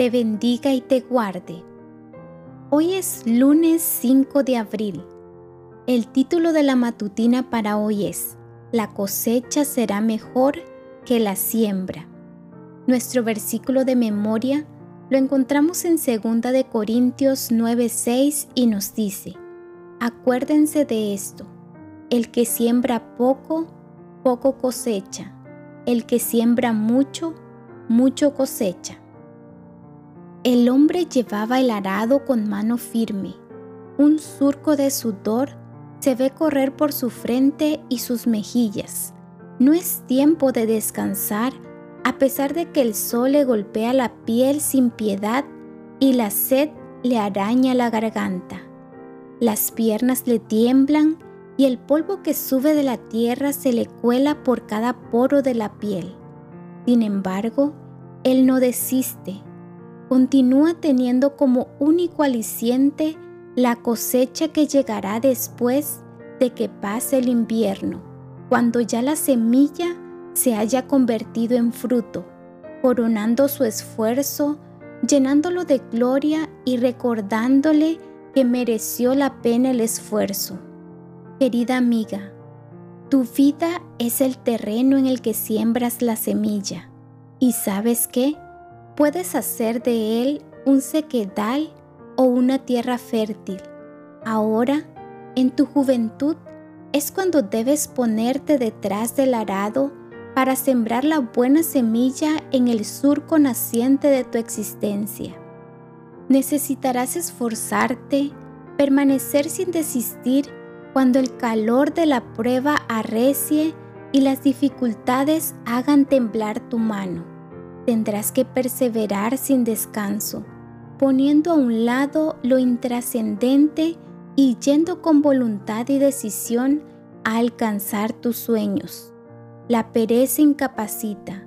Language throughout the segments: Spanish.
te bendiga y te guarde. Hoy es lunes 5 de abril. El título de la matutina para hoy es La cosecha será mejor que la siembra. Nuestro versículo de memoria lo encontramos en 2 de Corintios 9:6 y nos dice: Acuérdense de esto. El que siembra poco, poco cosecha. El que siembra mucho, mucho cosecha. El hombre llevaba el arado con mano firme. Un surco de sudor se ve correr por su frente y sus mejillas. No es tiempo de descansar a pesar de que el sol le golpea la piel sin piedad y la sed le araña la garganta. Las piernas le tiemblan y el polvo que sube de la tierra se le cuela por cada poro de la piel. Sin embargo, él no desiste. Continúa teniendo como único aliciente la cosecha que llegará después de que pase el invierno, cuando ya la semilla se haya convertido en fruto, coronando su esfuerzo, llenándolo de gloria y recordándole que mereció la pena el esfuerzo. Querida amiga, tu vida es el terreno en el que siembras la semilla. ¿Y sabes qué? Puedes hacer de él un sequedal o una tierra fértil. Ahora, en tu juventud, es cuando debes ponerte detrás del arado para sembrar la buena semilla en el surco naciente de tu existencia. Necesitarás esforzarte, permanecer sin desistir cuando el calor de la prueba arrecie y las dificultades hagan temblar tu mano. Tendrás que perseverar sin descanso, poniendo a un lado lo intrascendente y yendo con voluntad y decisión a alcanzar tus sueños. La pereza incapacita,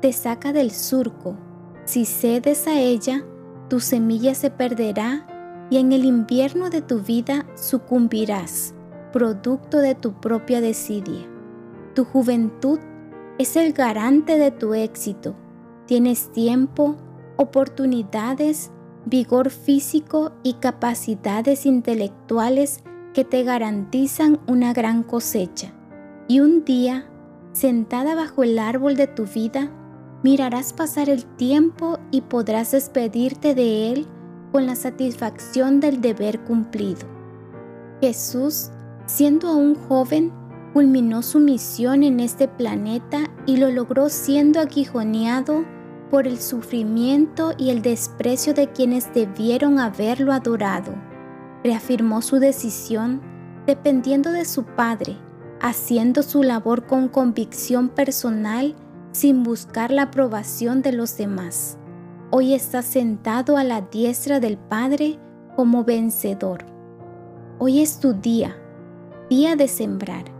te saca del surco. Si cedes a ella, tu semilla se perderá y en el invierno de tu vida sucumbirás, producto de tu propia desidia. Tu juventud es el garante de tu éxito. Tienes tiempo, oportunidades, vigor físico y capacidades intelectuales que te garantizan una gran cosecha. Y un día sentada bajo el árbol de tu vida, mirarás pasar el tiempo y podrás despedirte de él con la satisfacción del deber cumplido. Jesús, siendo aún joven, culminó su misión en este planeta y lo logró siendo aguijoneado por el sufrimiento y el desprecio de quienes debieron haberlo adorado. Reafirmó su decisión dependiendo de su Padre haciendo su labor con convicción personal sin buscar la aprobación de los demás. Hoy está sentado a la diestra del Padre como vencedor. Hoy es tu día, día de sembrar.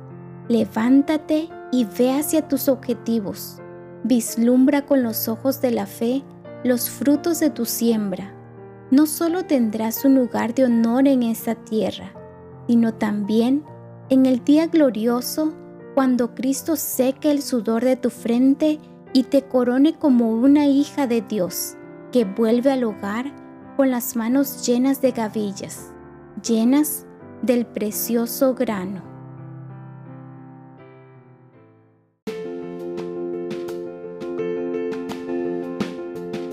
Levántate y ve hacia tus objetivos. Vislumbra con los ojos de la fe los frutos de tu siembra. No solo tendrás un lugar de honor en esta tierra, sino también en el día glorioso, cuando Cristo seque el sudor de tu frente y te corone como una hija de Dios, que vuelve al hogar con las manos llenas de gavillas, llenas del precioso grano.